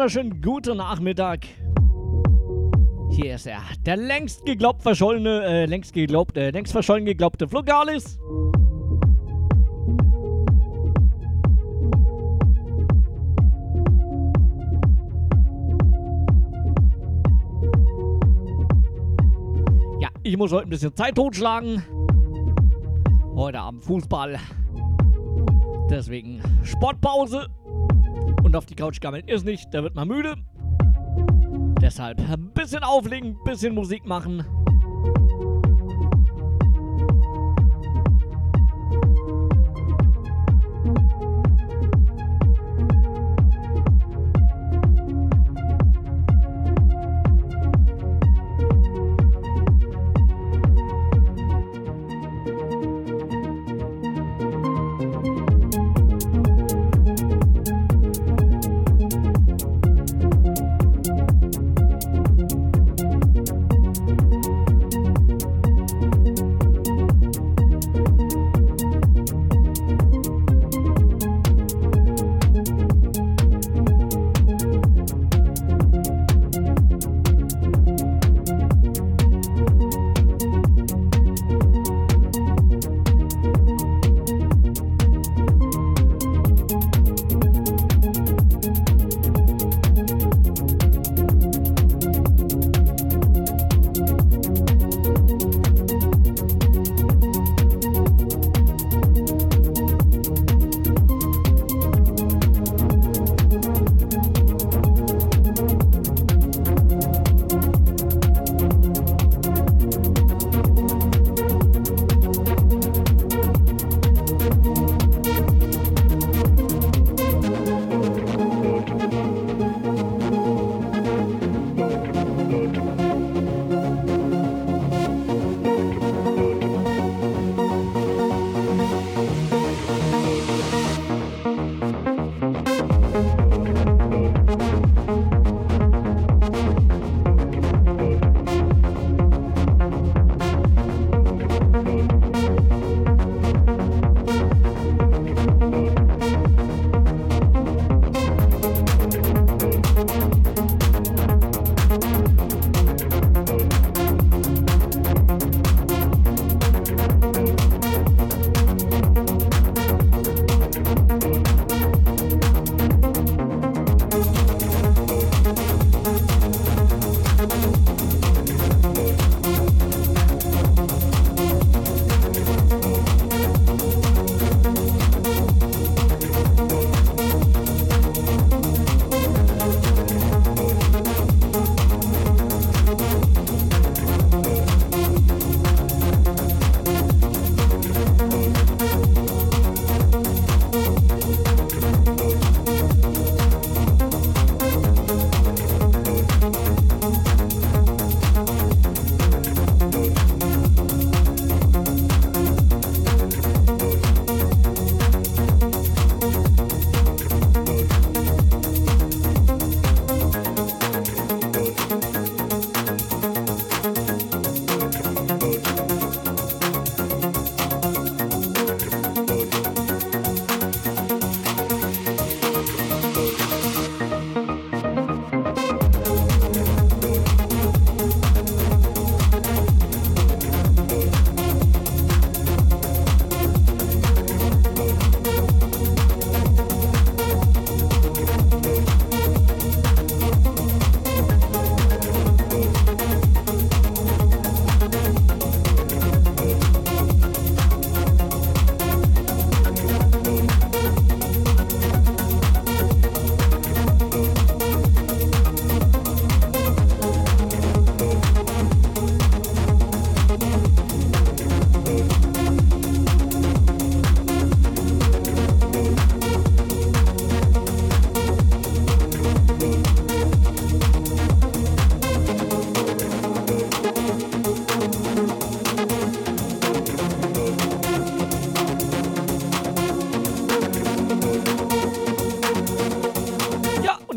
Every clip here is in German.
Wunderschönen guten Nachmittag. Hier ist er, der längst geglaubt verschollene, äh, längst geglaubt, äh, längst verschollen geglaubte Flogalis. Ja, ich muss heute ein bisschen Zeit totschlagen. Heute Abend Fußball. Deswegen Sportpause. Und auf die Couch gammeln ist nicht, da wird man müde. Deshalb ein bisschen auflegen, ein bisschen Musik machen.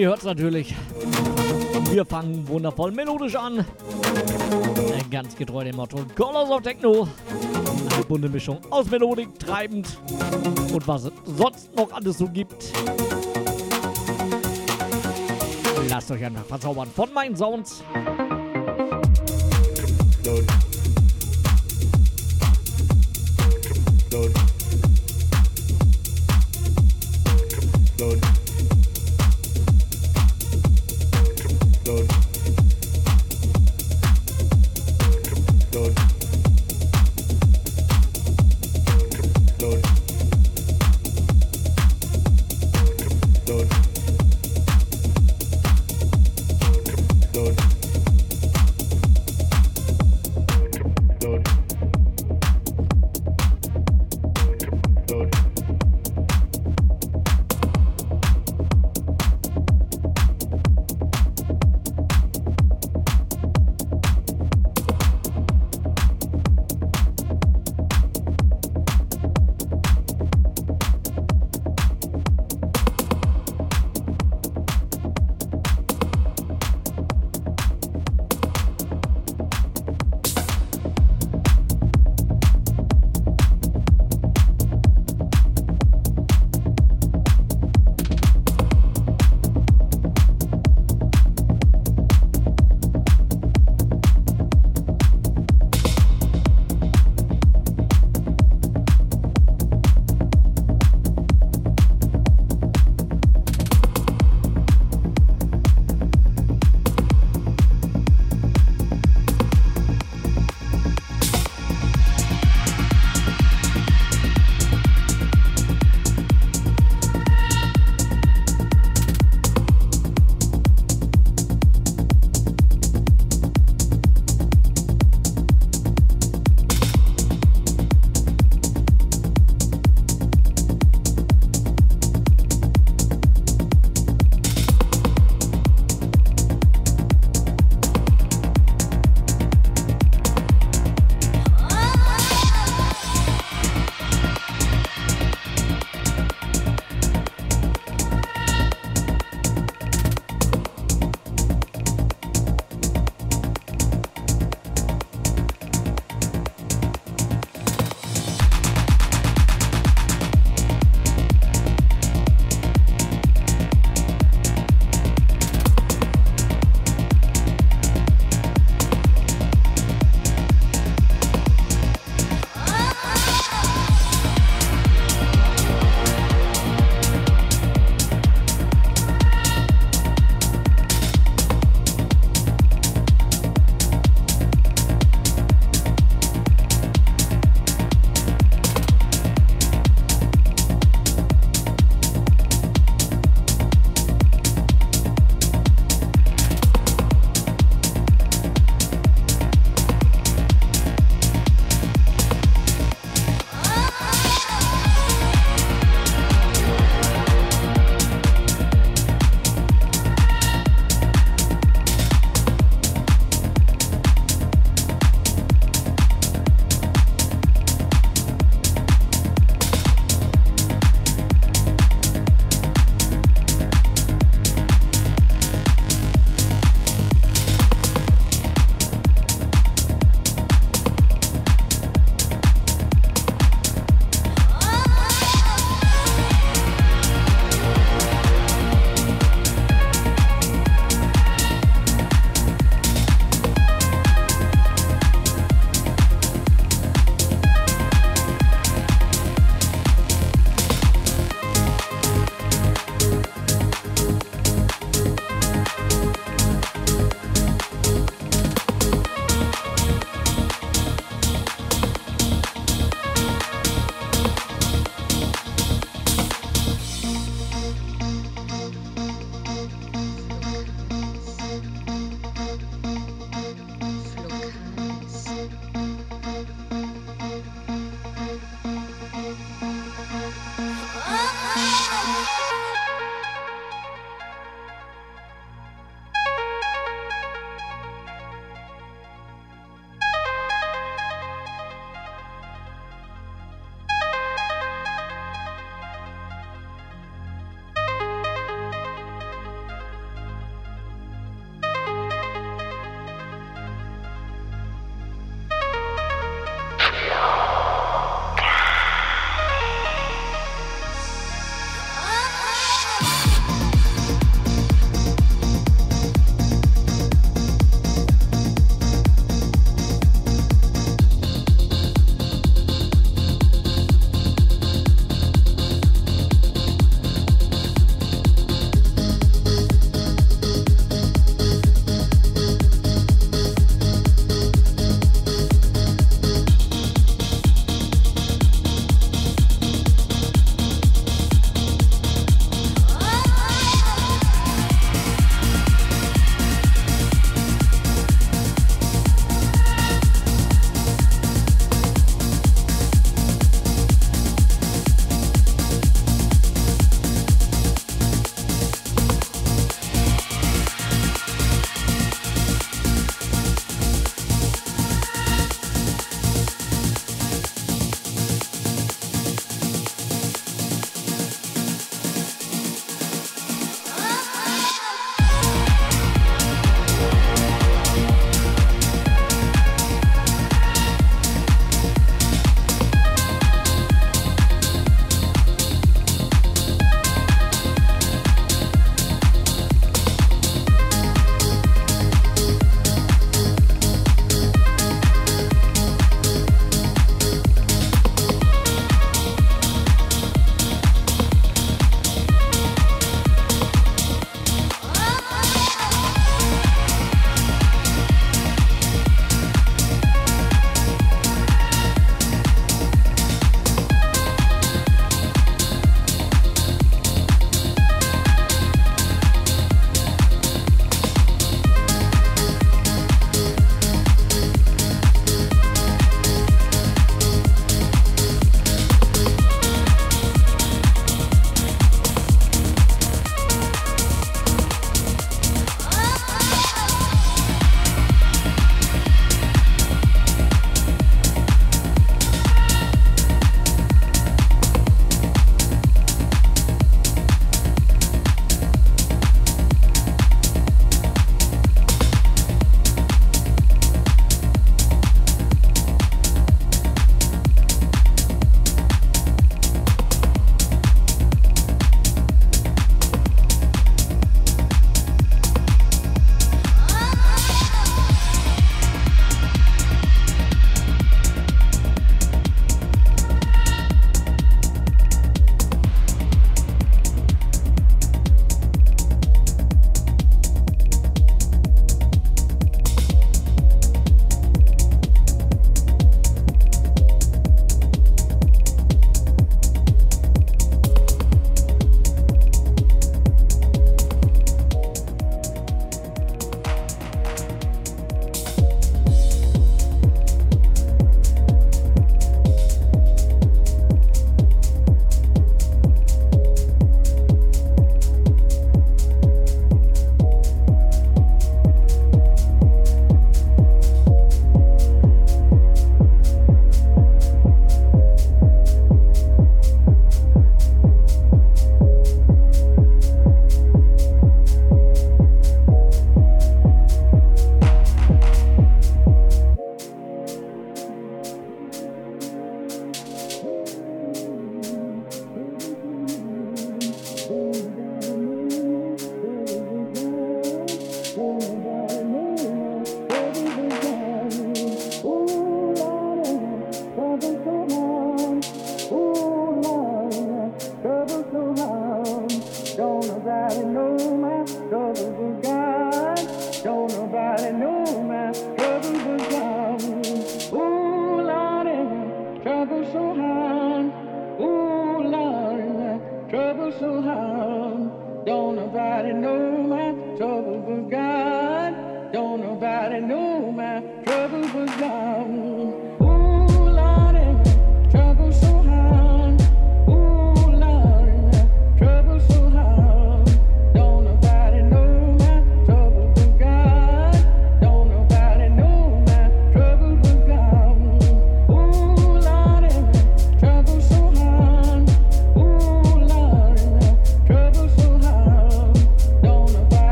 Ihr hört es natürlich. Wir fangen wundervoll melodisch an. Ganz getreu dem Motto Colors of Techno. Eine bunte Mischung aus Melodik, treibend und was es sonst noch alles so gibt. Lasst euch einfach verzaubern von meinen Sounds.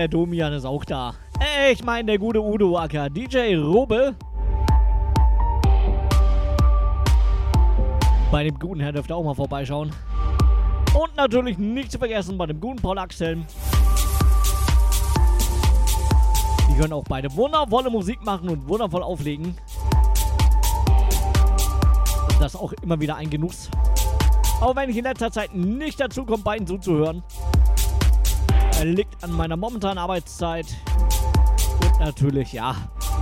Der Domian ist auch da. Ich meine, der gute Udo Acker, DJ Robe. Bei dem guten Herrn dürft ihr auch mal vorbeischauen. Und natürlich nicht zu vergessen bei dem guten Paul Axel. Die können auch beide wundervolle Musik machen und wundervoll auflegen. Das ist auch immer wieder ein Genuss. Auch wenn ich in letzter Zeit nicht dazu komme, beiden zuzuhören. An meiner momentanen Arbeitszeit. Und natürlich, ja,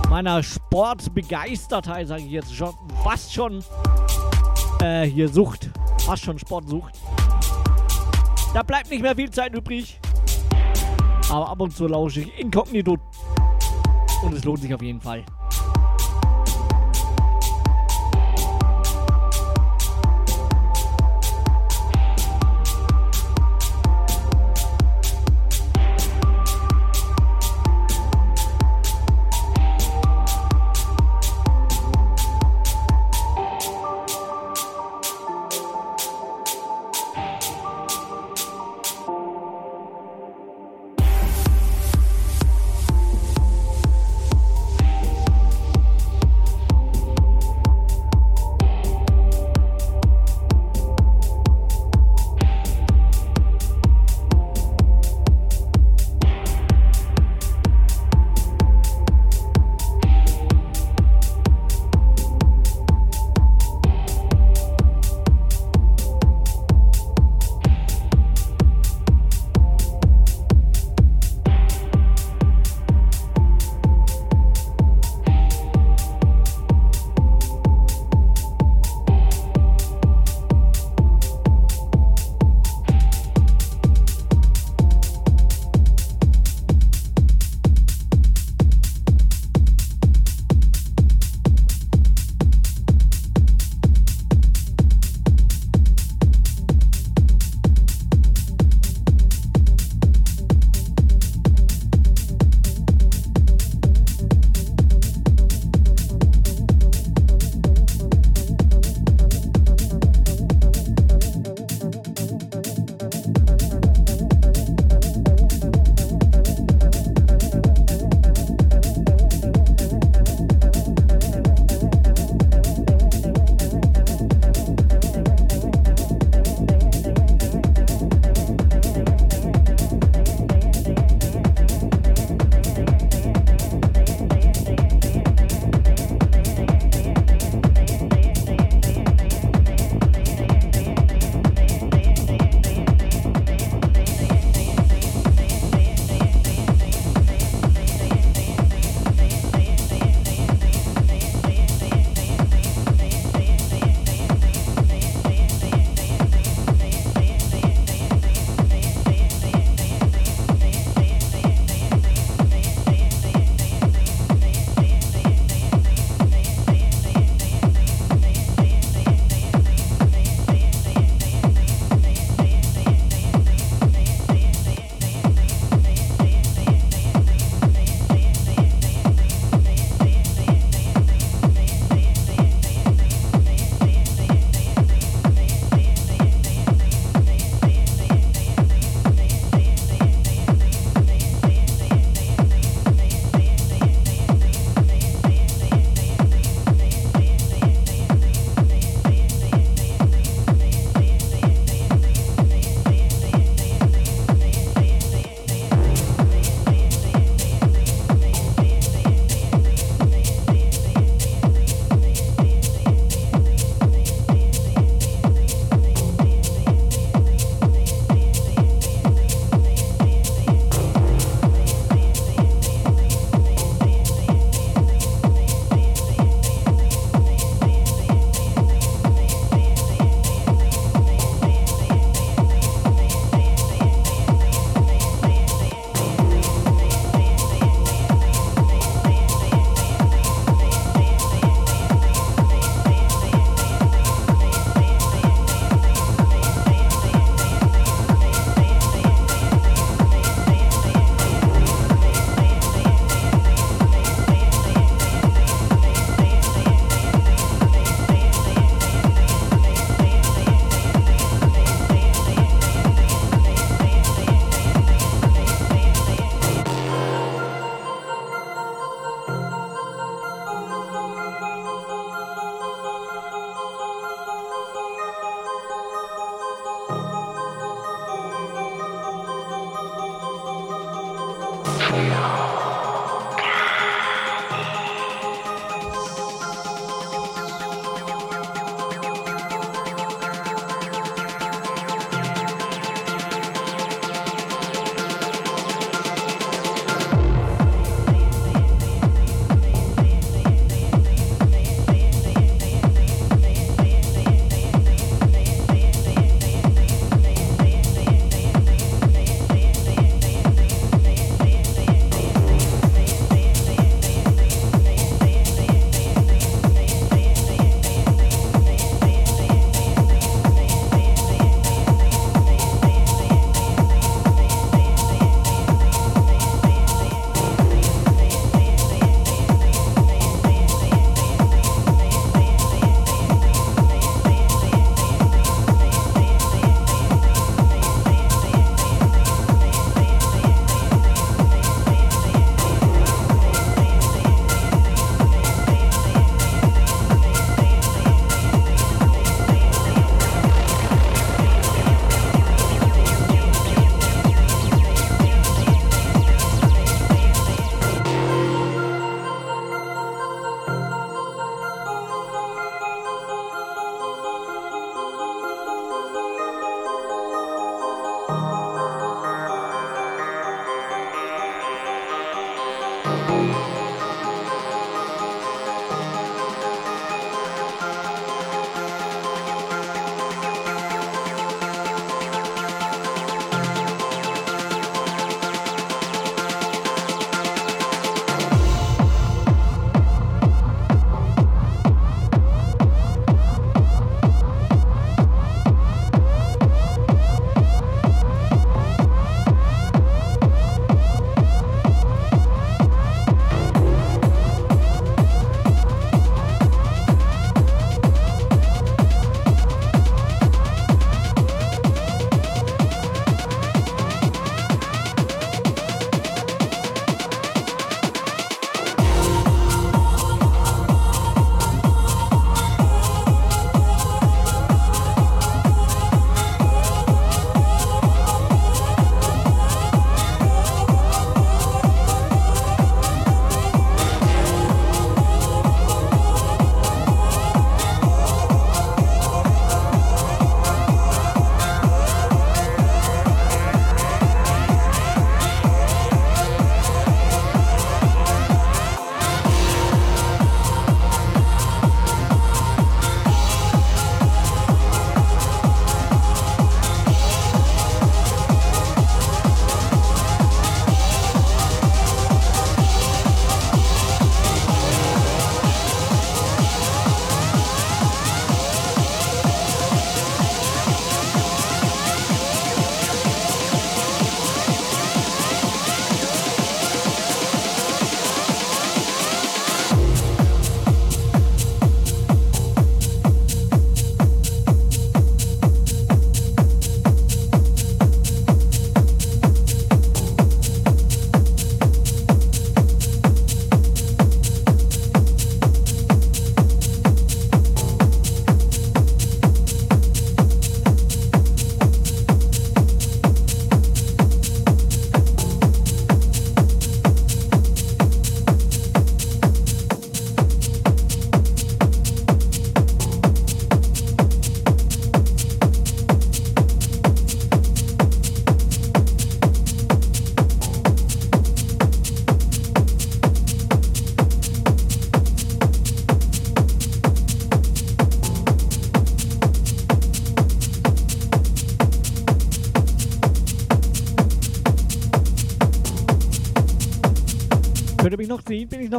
meiner Sportbegeistertheit, sage ich jetzt schon, fast schon äh, hier Sucht. Fast schon Sportsucht. Da bleibt nicht mehr viel Zeit übrig. Aber ab und zu lausche ich inkognito. Und es lohnt sich auf jeden Fall.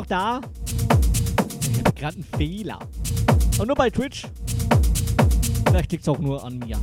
Noch da? Ich habe gerade einen Fehler. Und nur bei Twitch. Vielleicht liegt es auch nur an mir.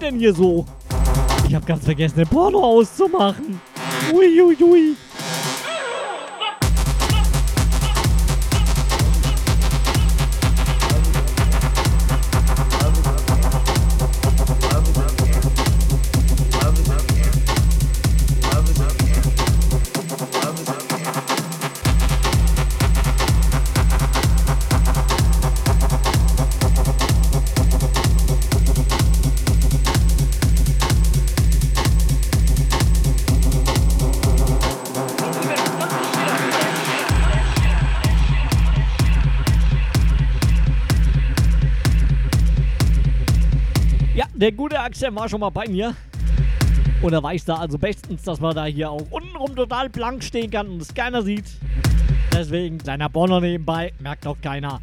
Denn hier so? Ich habe ganz vergessen, den Porno auszumachen. Uiuiui. Ui, ui. Der Axel war schon mal bei mir. Und er weiß da also bestens, dass man da hier auch untenrum total blank stehen kann und es keiner sieht. Deswegen kleiner Bonner nebenbei, merkt doch keiner.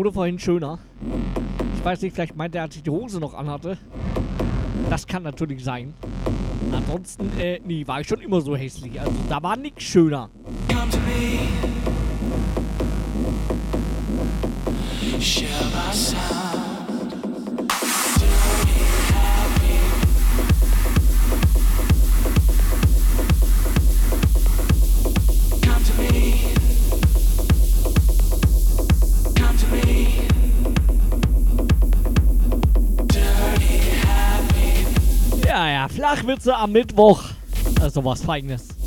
Ode vorhin schöner. Ich weiß nicht, vielleicht meint er, als ich die Hose noch anhatte. Das kann natürlich sein. Ansonsten, äh, nee, war ich schon immer so hässlich. Also da war nichts schöner. Come to me. Share my sound. Ja, Flachwitze am Mittwoch. Also was Feines.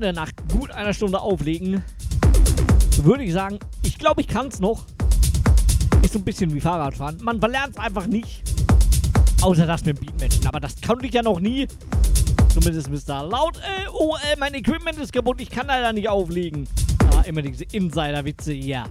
Freunde, nach gut einer Stunde auflegen, würde ich sagen, ich glaube, ich kann es noch. Ist so ein bisschen wie Fahrradfahren. Man verlernt es einfach nicht. Außer das mit Beatmenschen. Aber das konnte ich ja noch nie. Zumindest Mr. Laut. Äh, oh, äh, mein Equipment ist kaputt. Ich kann leider nicht auflegen. Ah, immer diese Insider-Witze hier.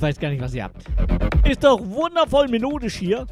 Ich weiß gar nicht, was ihr habt. Ist doch wundervoll melodisch hier.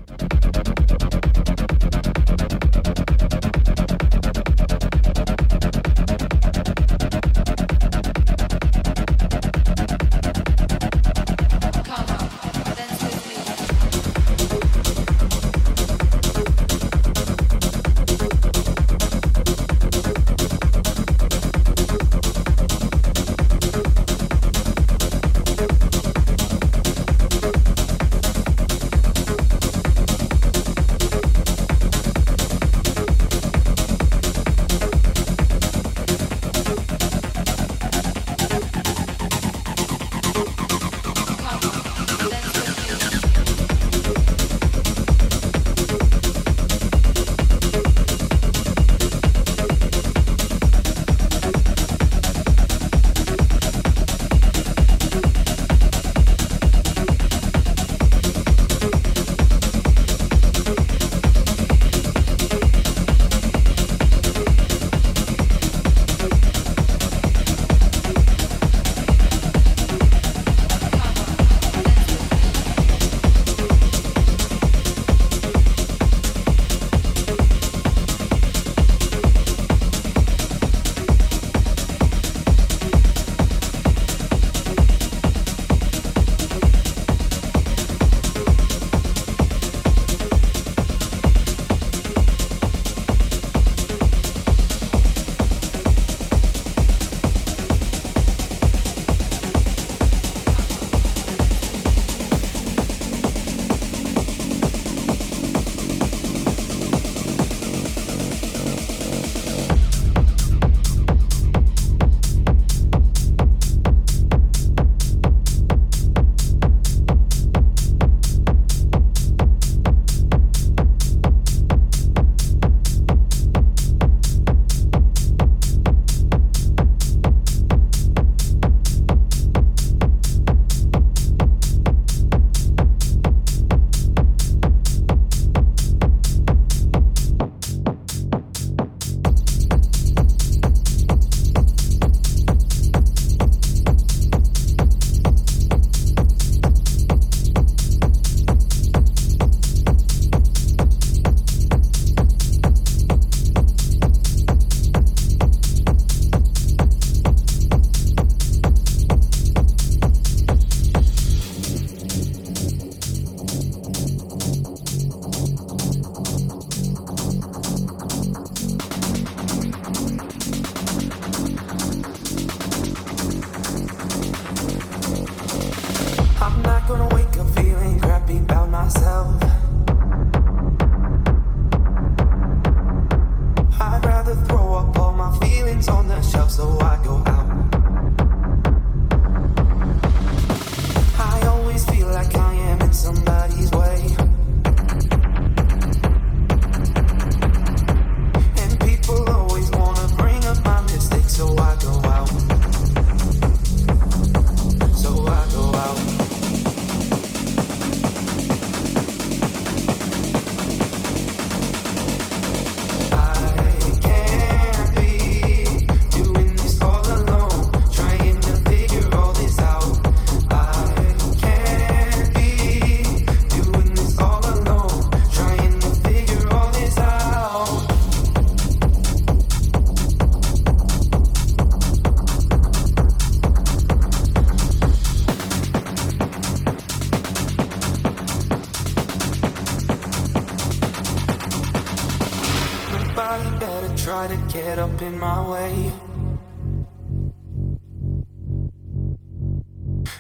in my way.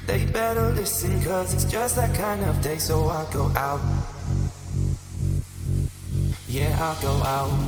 They better listen, cause it's just that kind of day, so I go out. Yeah, I go out.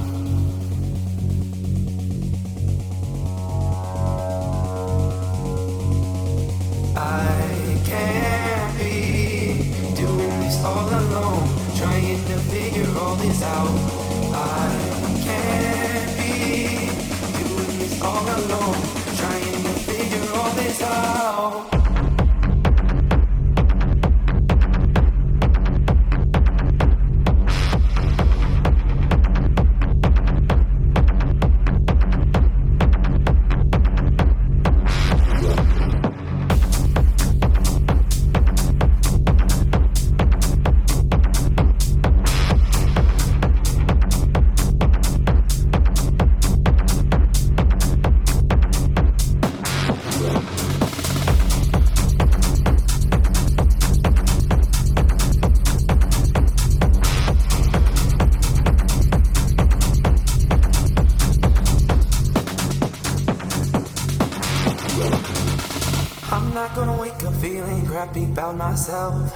Myself.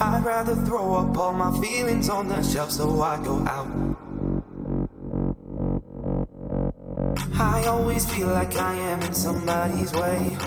I'd rather throw up all my feelings on the shelf so I go out. I always feel like I am in somebody's way.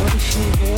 What if you?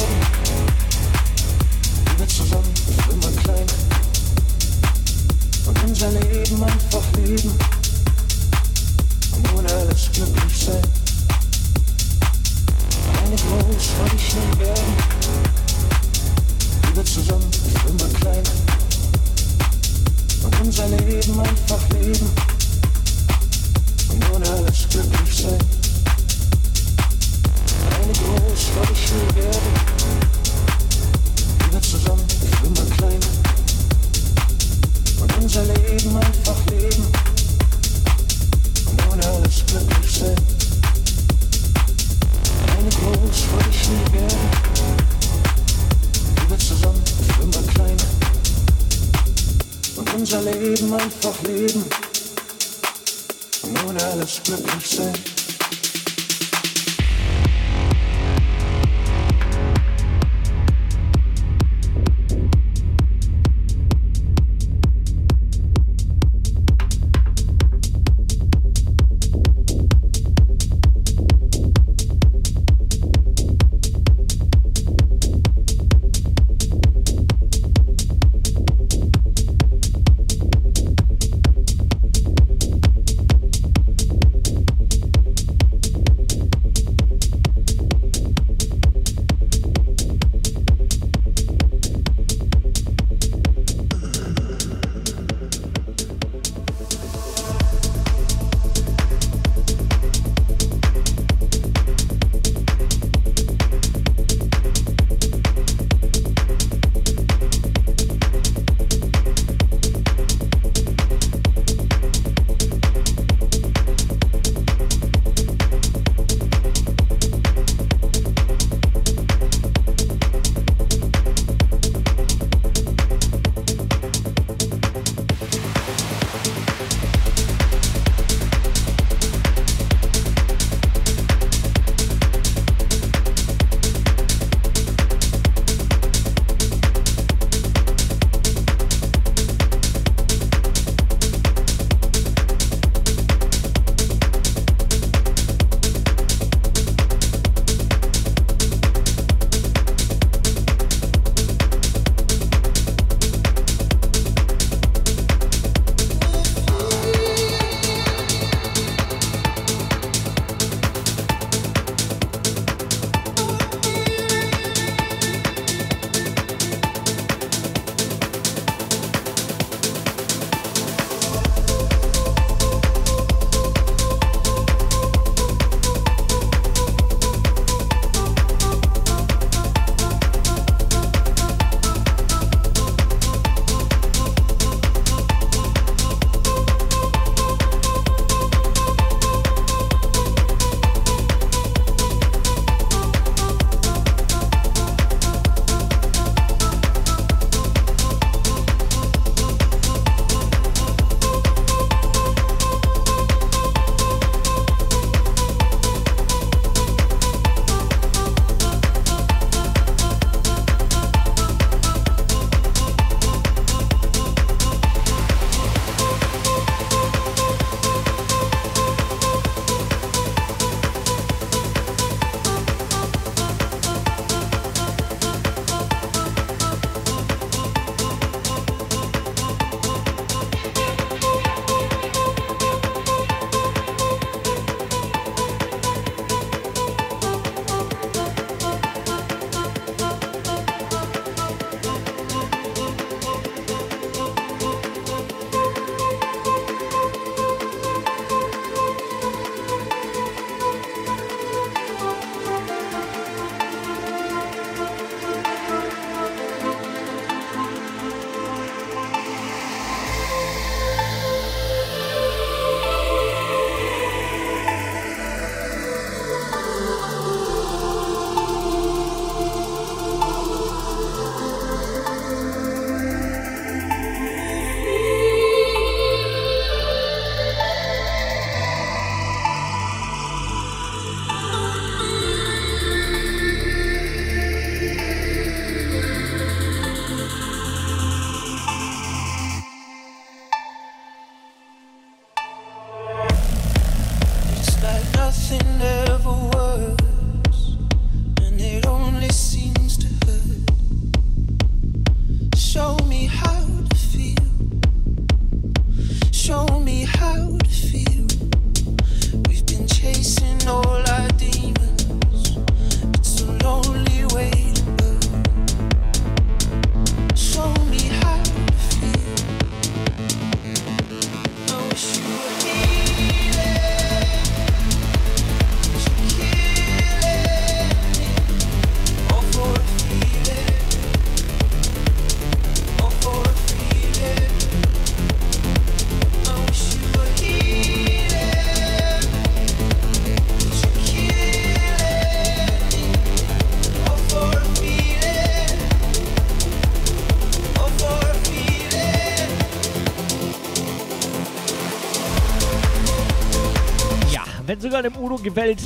wenn sogar dem Udo gewellt,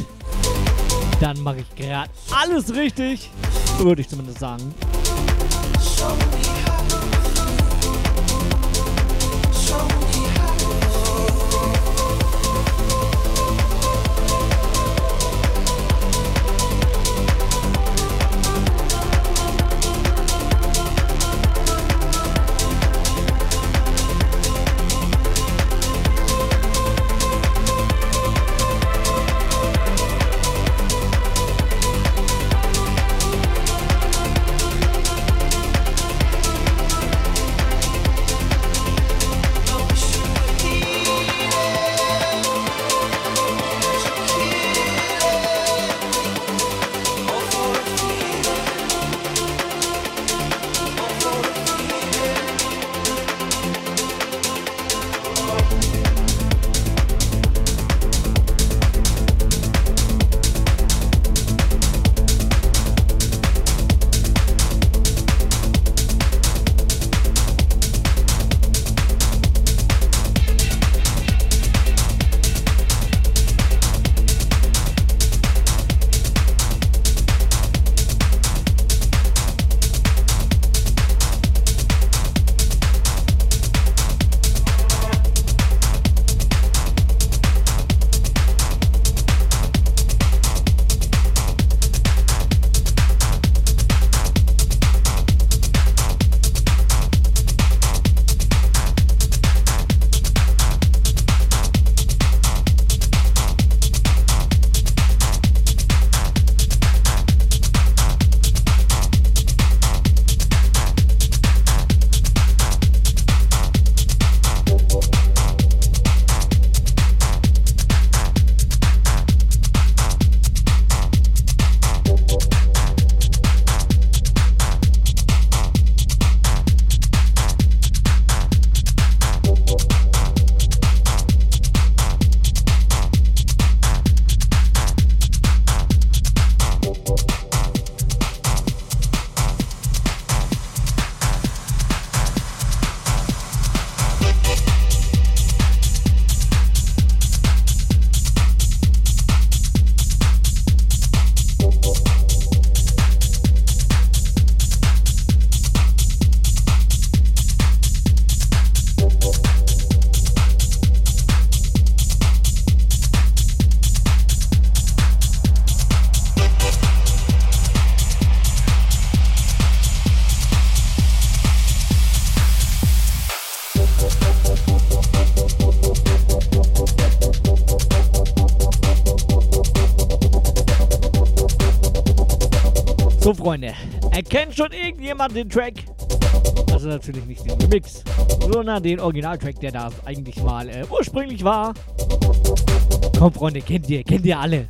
dann mache ich gerade alles richtig. Würde ich zumindest sagen. jemand den Track. Also natürlich nicht den Remix, sondern den Originaltrack, der da eigentlich mal äh, ursprünglich war. Komm, Freunde, kennt ihr, kennt ihr alle.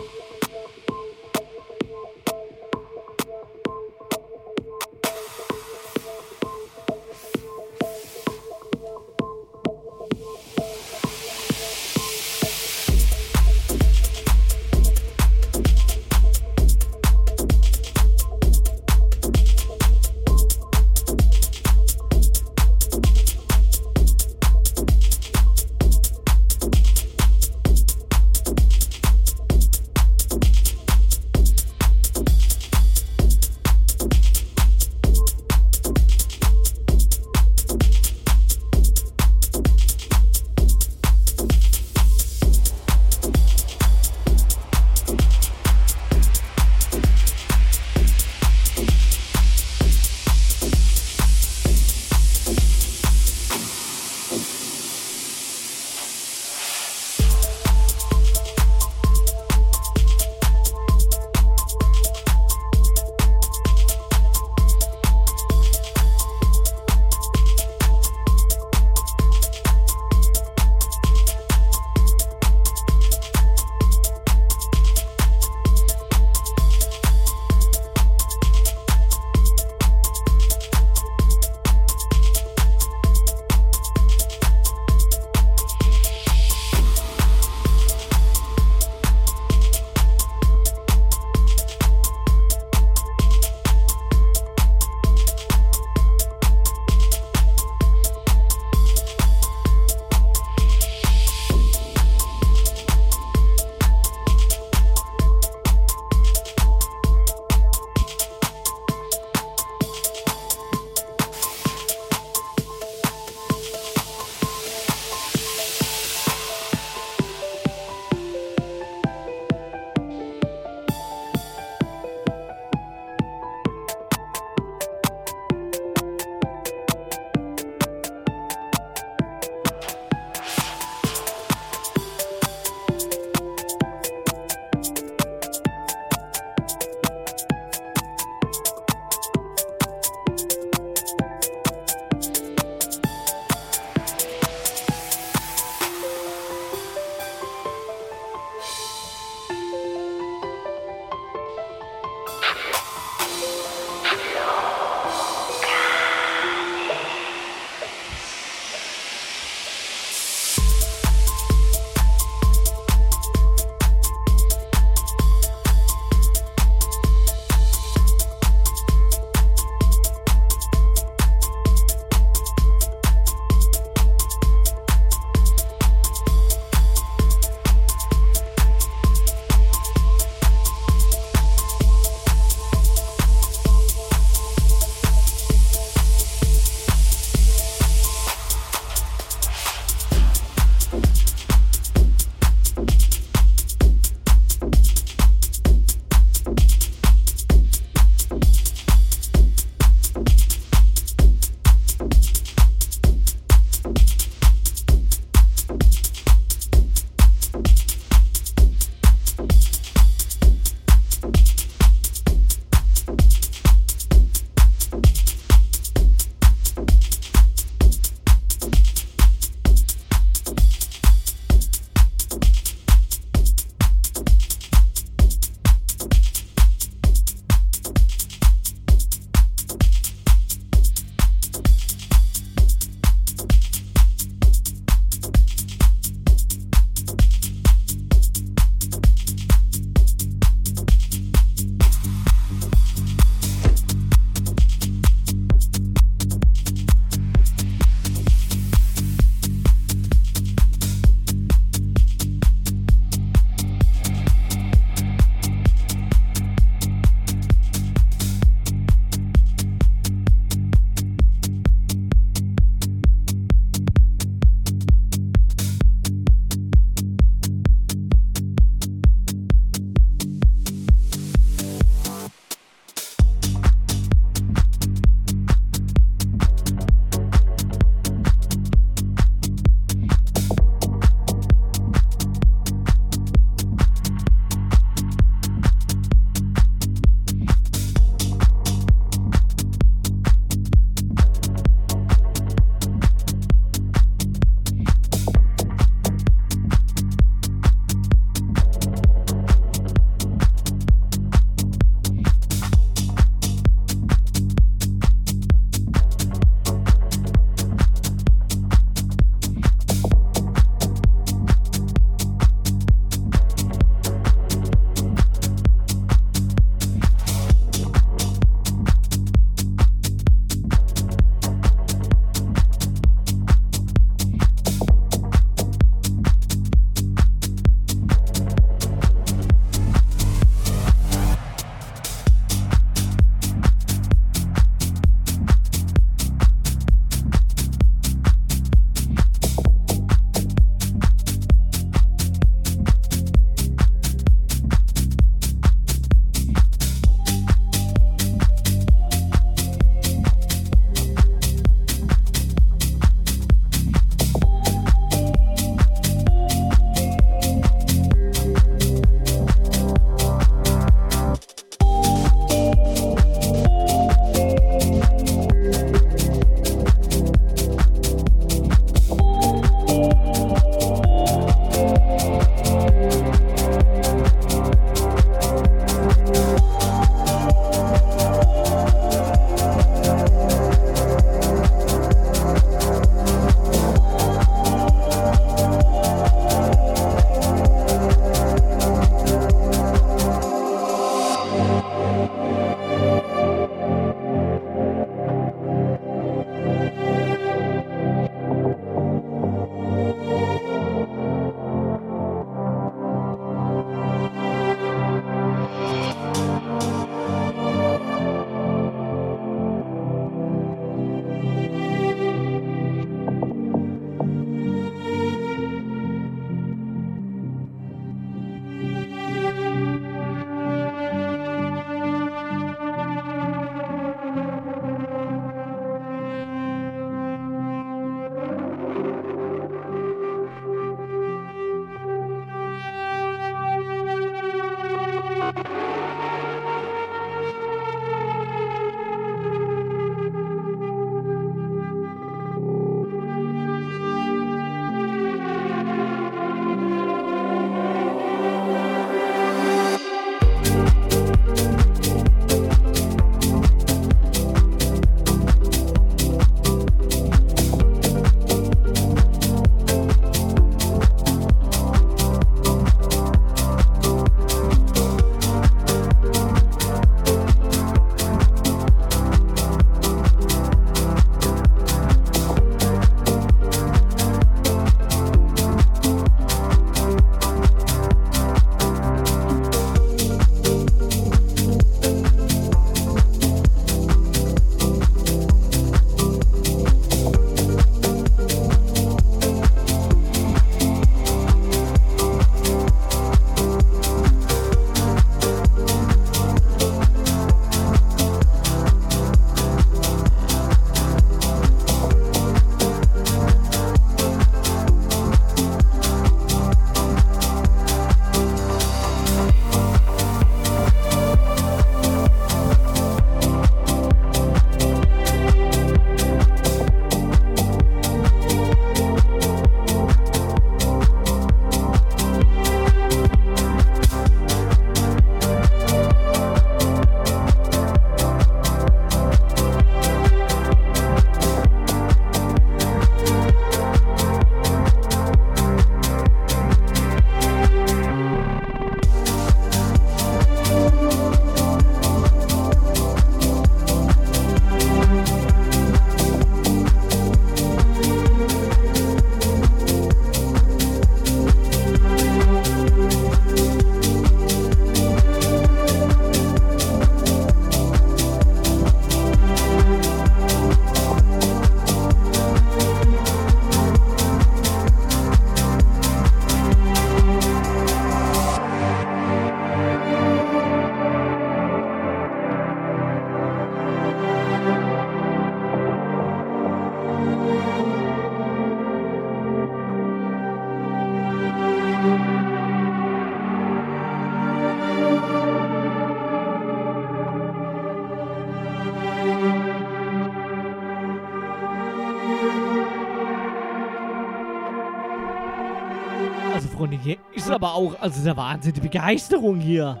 Auch, also der Wahnsinn, die Begeisterung hier.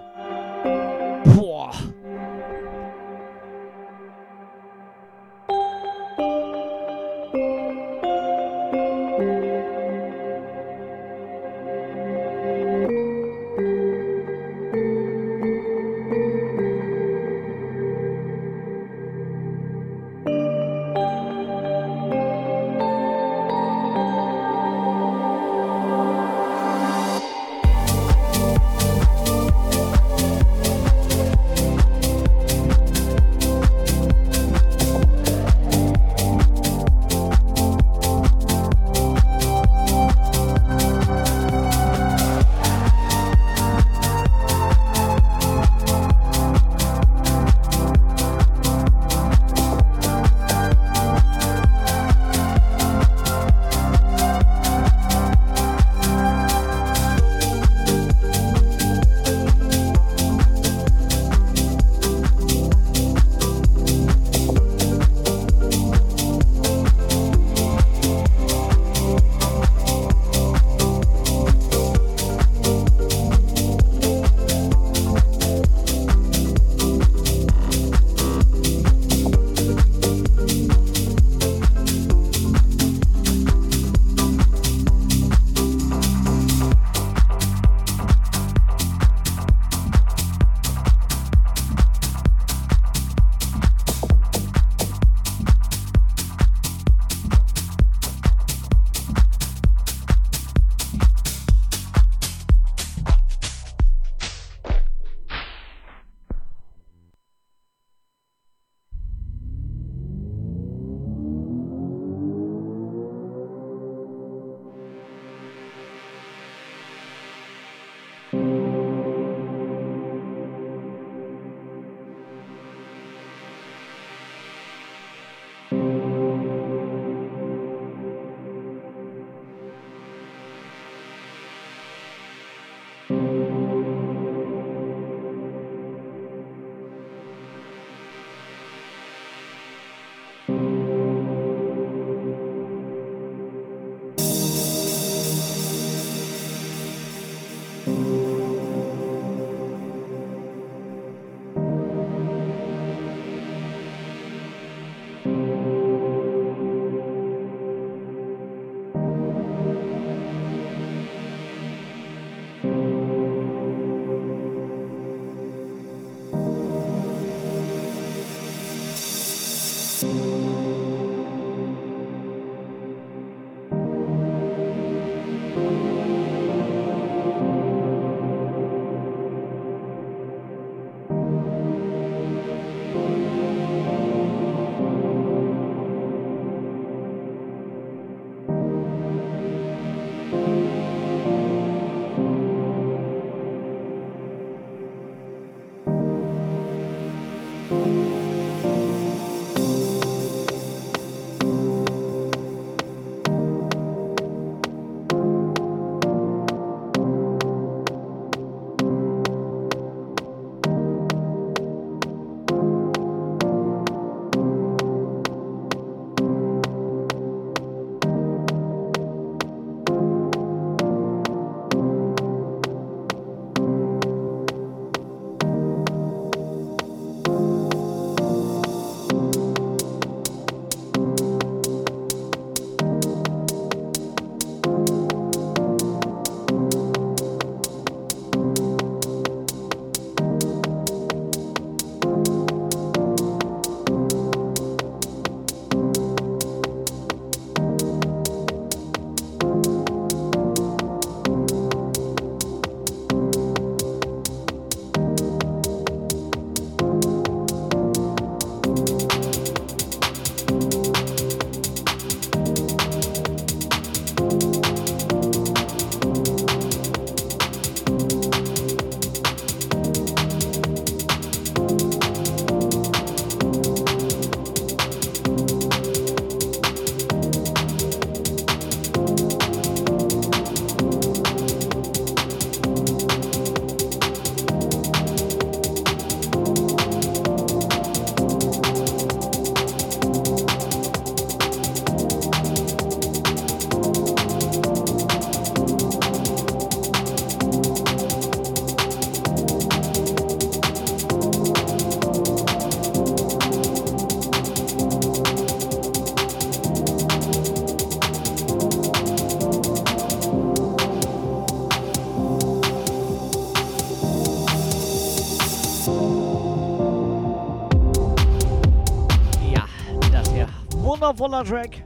Wundervoller Track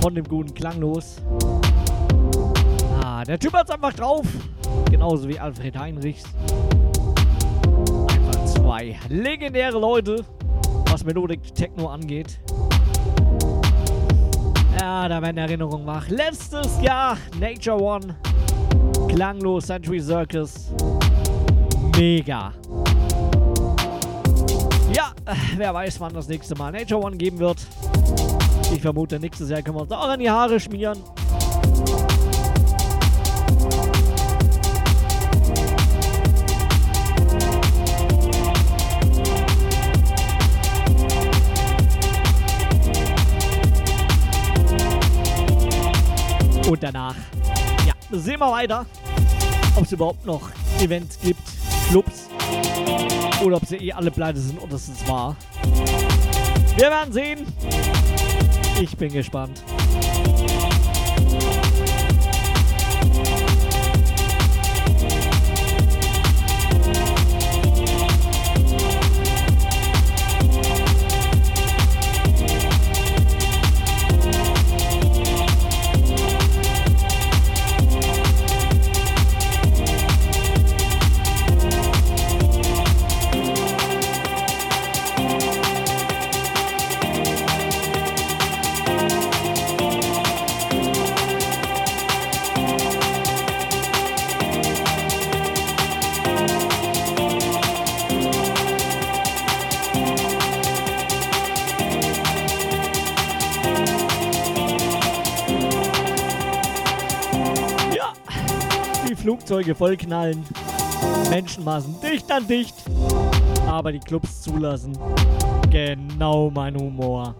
von dem guten Klanglos. Ah, der Typ hat's einfach drauf. Genauso wie Alfred Heinrichs. Einfach zwei legendäre Leute, was Melodic Techno angeht. Ja, da werden Erinnerungen wach. Letztes Jahr Nature One. Klanglos Century Circus. Mega. Ja, wer weiß, wann das nächste Mal Nature One geben wird. Ich vermute, nächstes Jahr können wir uns auch an die Haare schmieren. Und danach, ja, sehen wir weiter, ob es überhaupt noch Events gibt, Clubs oder ob sie eh alle pleite sind und das ist wahr. Wir werden sehen. Ich bin gespannt. Flugzeuge vollknallen, Menschenmassen dicht an dicht, aber die Clubs zulassen. Genau mein Humor.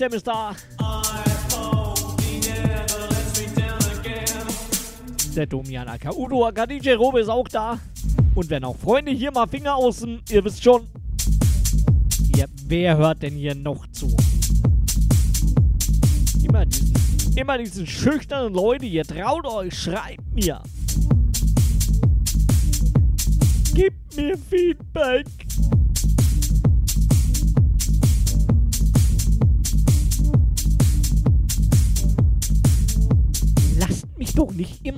Me down again. Der Domian Aka Udo Aka DJ Robe ist auch da. Und wenn auch Freunde hier mal Finger außen, ihr wisst schon. Ja, wer hört denn hier noch zu? Immer diesen, immer diese schüchternen Leute, ihr traut euch, schreibt mir.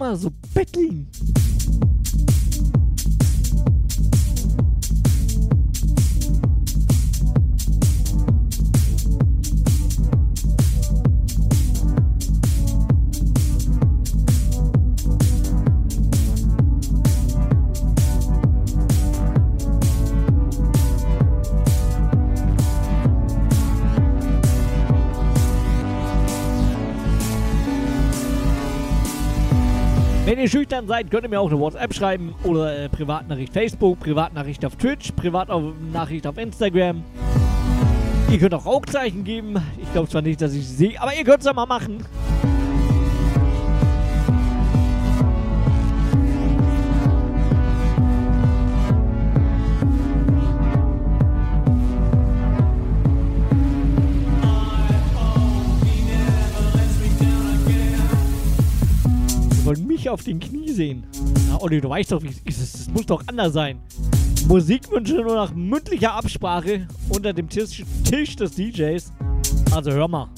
Nicht immer so schüchtern seid, könnt ihr mir auch eine WhatsApp schreiben oder äh, Privatnachricht Facebook, Privatnachricht auf Twitch, Privatnachricht auf Instagram. Ihr könnt auch Rauchzeichen geben. Ich glaube zwar nicht, dass ich sie sehe, aber ihr könnt es ja mal machen. Auf den Knie sehen. Na, Olli, du weißt doch. Es muss doch anders sein. Musikwünsche nur nach mündlicher Absprache unter dem Tisch, Tisch des DJs. Also hör mal.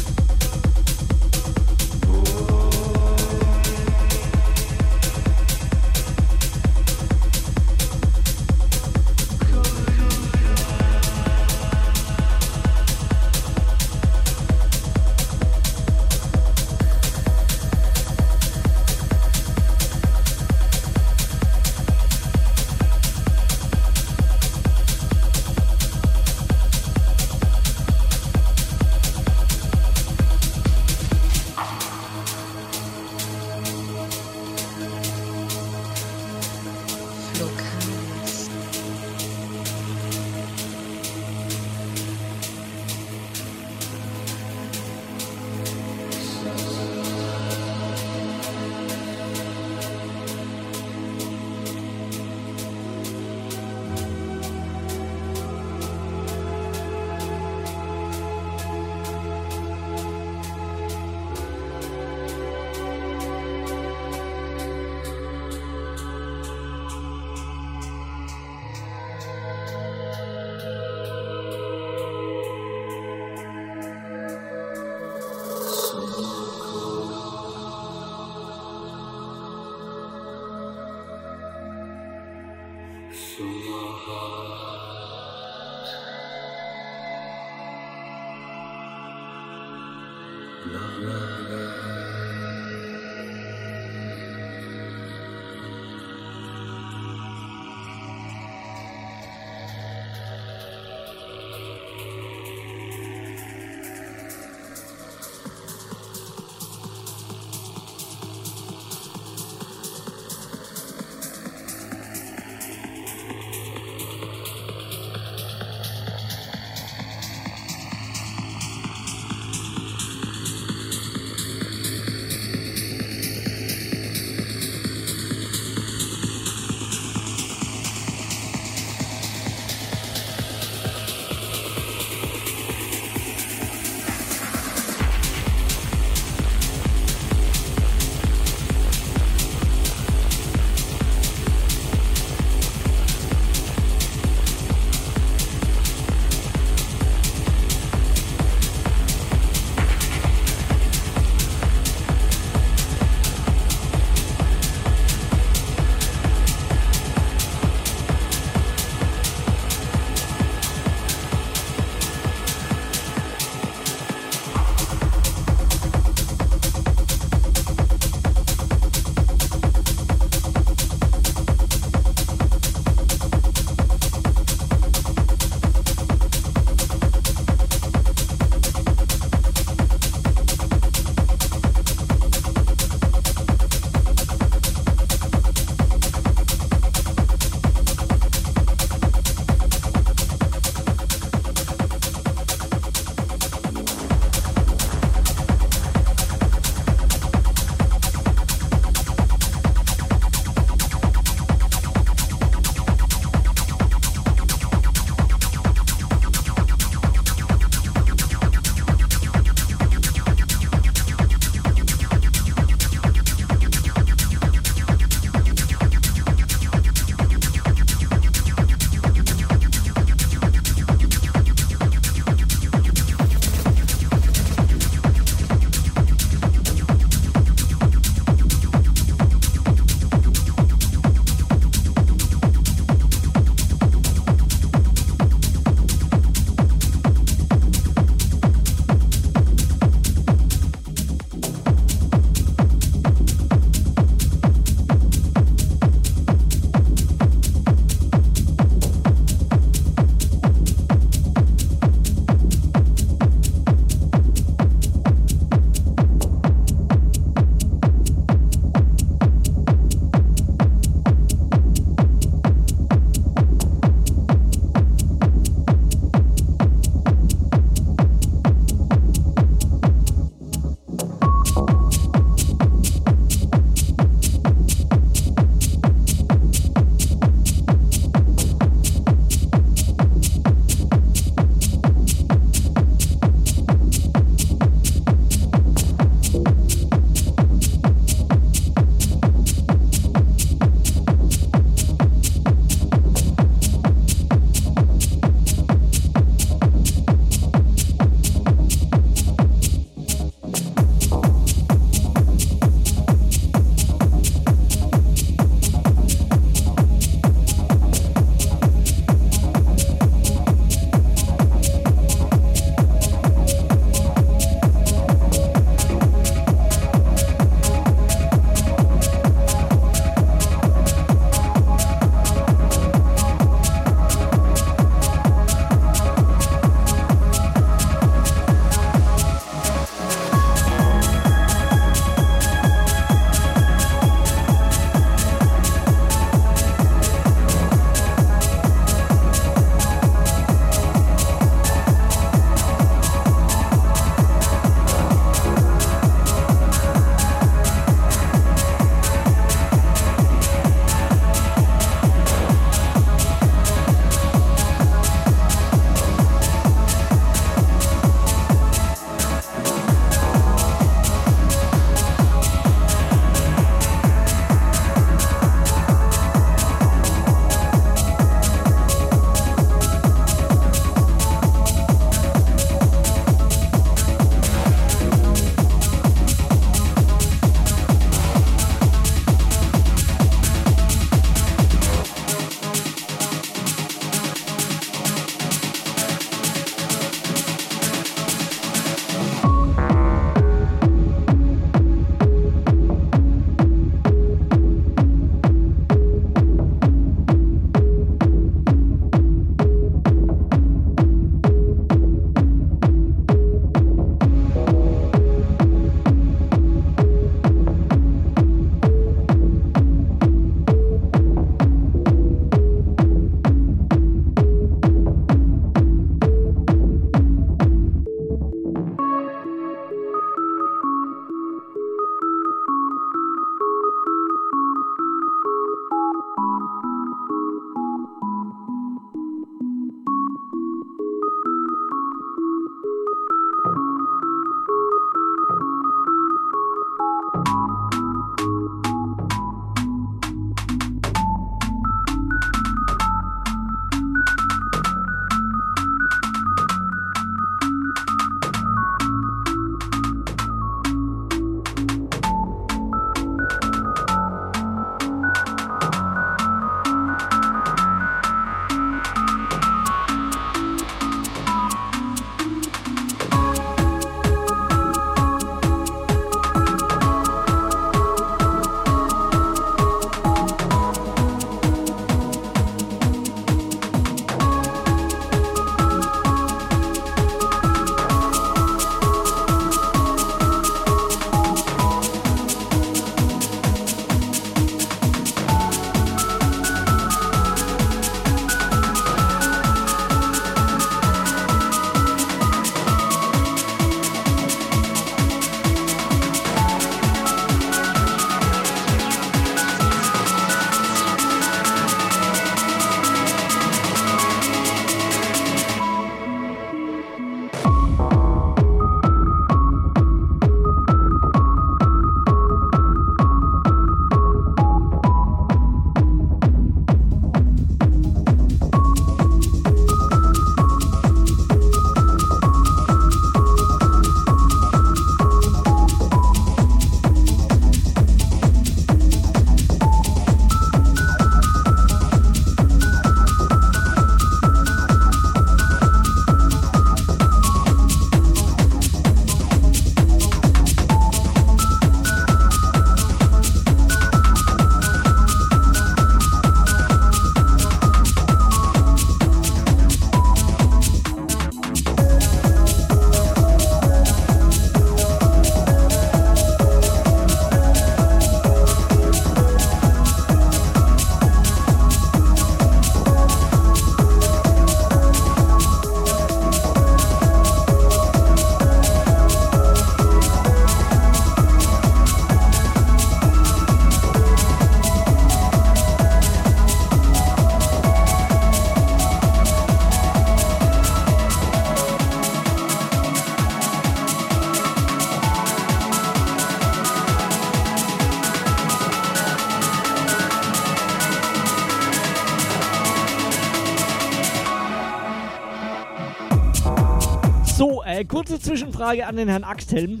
Kurze Zwischenfrage an den Herrn Axthelm.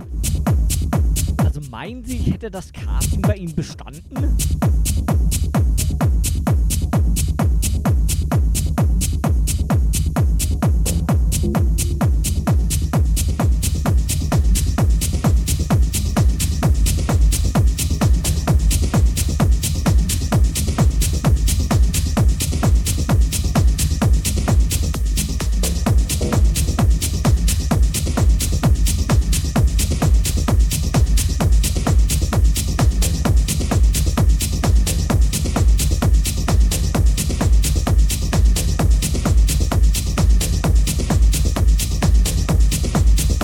Also meinen Sie, ich hätte das Casting bei Ihnen bestanden?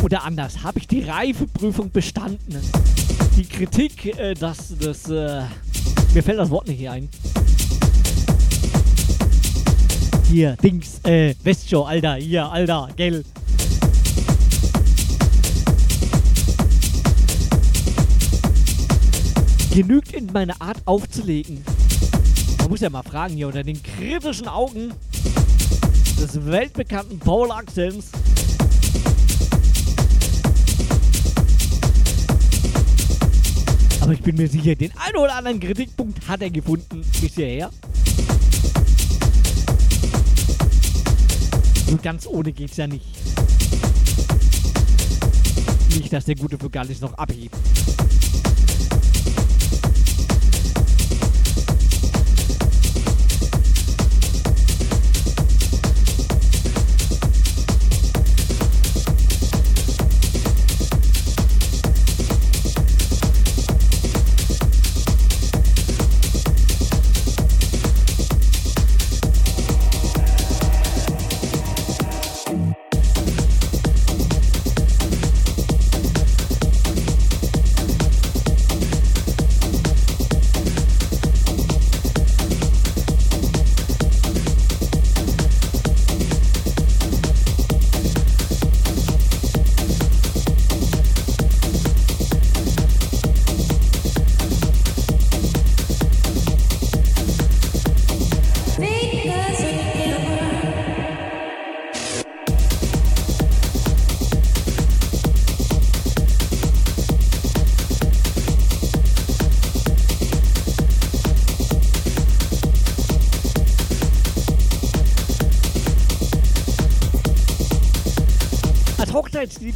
Oder anders, habe ich die Reifeprüfung bestanden? Die Kritik, äh, dass das. Äh, mir fällt das Wort nicht ein. Hier, Dings, äh, Westshow, Alter, hier, Alter, gell. Genügt in meiner Art aufzulegen. Man muss ja mal fragen hier unter den kritischen Augen des weltbekannten Paul Axels. Aber ich bin mir sicher, den einen oder anderen Kritikpunkt hat er gefunden bisher. So ganz ohne geht's ja nicht. Nicht, dass der gute Vogalis noch abhebt.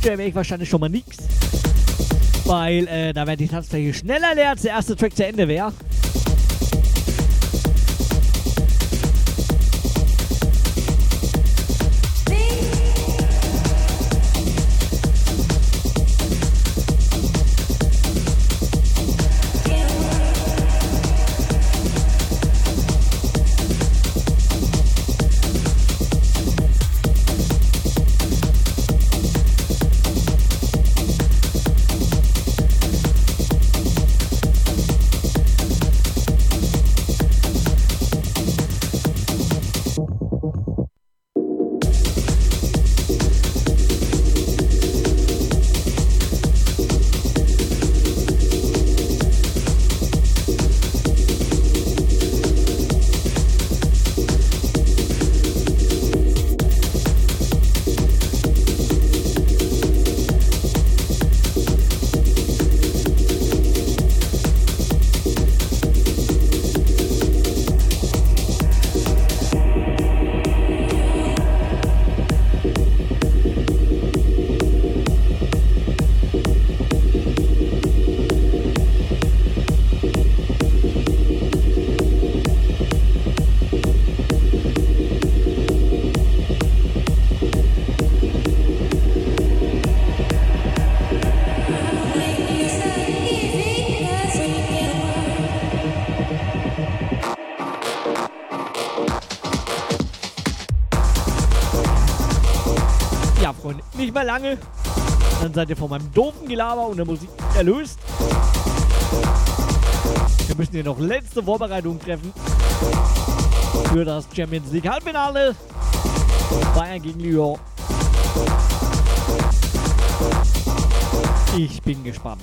Hochzeits-DJ wäre ich wahrscheinlich schon mal nix. Weil äh, da wäre die Tanzfläche schneller leer, als der erste Track zu Ende wäre. Lange. Dann seid ihr von meinem doofen Gelaber und der Musik erlöst. Wir müssen hier noch letzte Vorbereitungen treffen für das Champions League Halbfinale. Bayern gegen Lyon. Ich bin gespannt.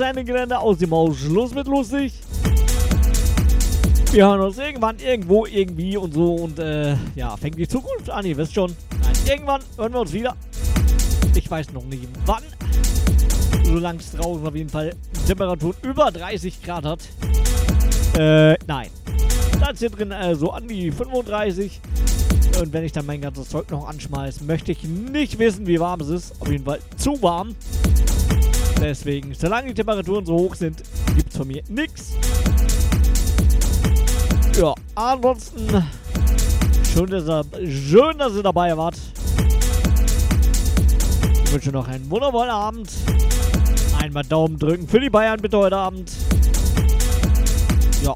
Ende Gelände aus dem Haus. Schluss mit lustig. Wir hören uns irgendwann, irgendwo, irgendwie und so. Und äh, ja, fängt die Zukunft an, ihr wisst schon. Nein, irgendwann hören wir uns wieder. Ich weiß noch nicht wann. Solange es draußen auf jeden Fall Temperaturen über 30 Grad hat. Äh, nein. Ist hier drin äh, so an die 35. Und wenn ich dann mein ganzes Zeug noch anschmeiße, möchte ich nicht wissen, wie warm es ist. Auf jeden Fall zu warm. Deswegen, solange die Temperaturen so hoch sind, gibt es von mir nichts. Ja, ansonsten schön, dass ihr, schön, dass ihr dabei wart. Ich wünsche noch einen wundervollen Abend. Einmal Daumen drücken für die Bayern bitte heute Abend. Ja.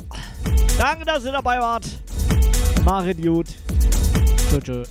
Danke, dass ihr dabei wart. Machet gut. Tschö.